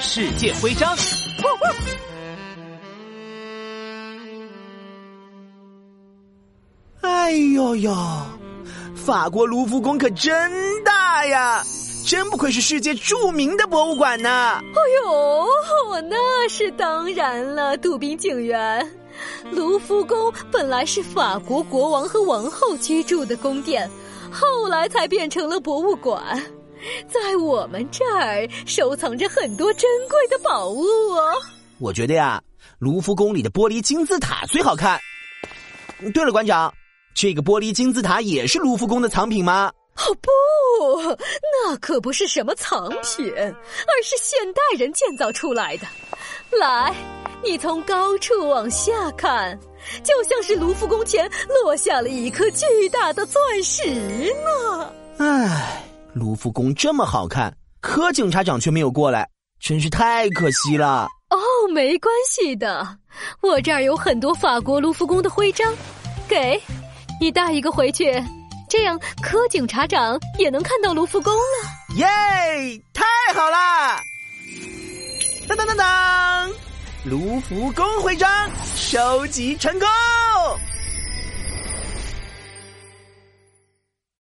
世界徽章。哎呦呦，法国卢浮宫可真大呀！真不愧是世界著名的博物馆呢。哎呦，那是当然了，杜宾警员。卢浮宫本来是法国国王和王后居住的宫殿，后来才变成了博物馆。在我们这儿收藏着很多珍贵的宝物哦。我觉得呀，卢浮宫里的玻璃金字塔最好看。对了，馆长，这个玻璃金字塔也是卢浮宫的藏品吗？哦不，那可不是什么藏品，而是现代人建造出来的。来，你从高处往下看，就像是卢浮宫前落下了一颗巨大的钻石呢。唉，卢浮宫这么好看，柯警察长却没有过来，真是太可惜了。哦，没关系的，我这儿有很多法国卢浮宫的徽章，给你带一个回去。这样，柯警察长也能看到卢浮宫了。耶，太好啦！当当当当，卢浮宫徽章收集成功。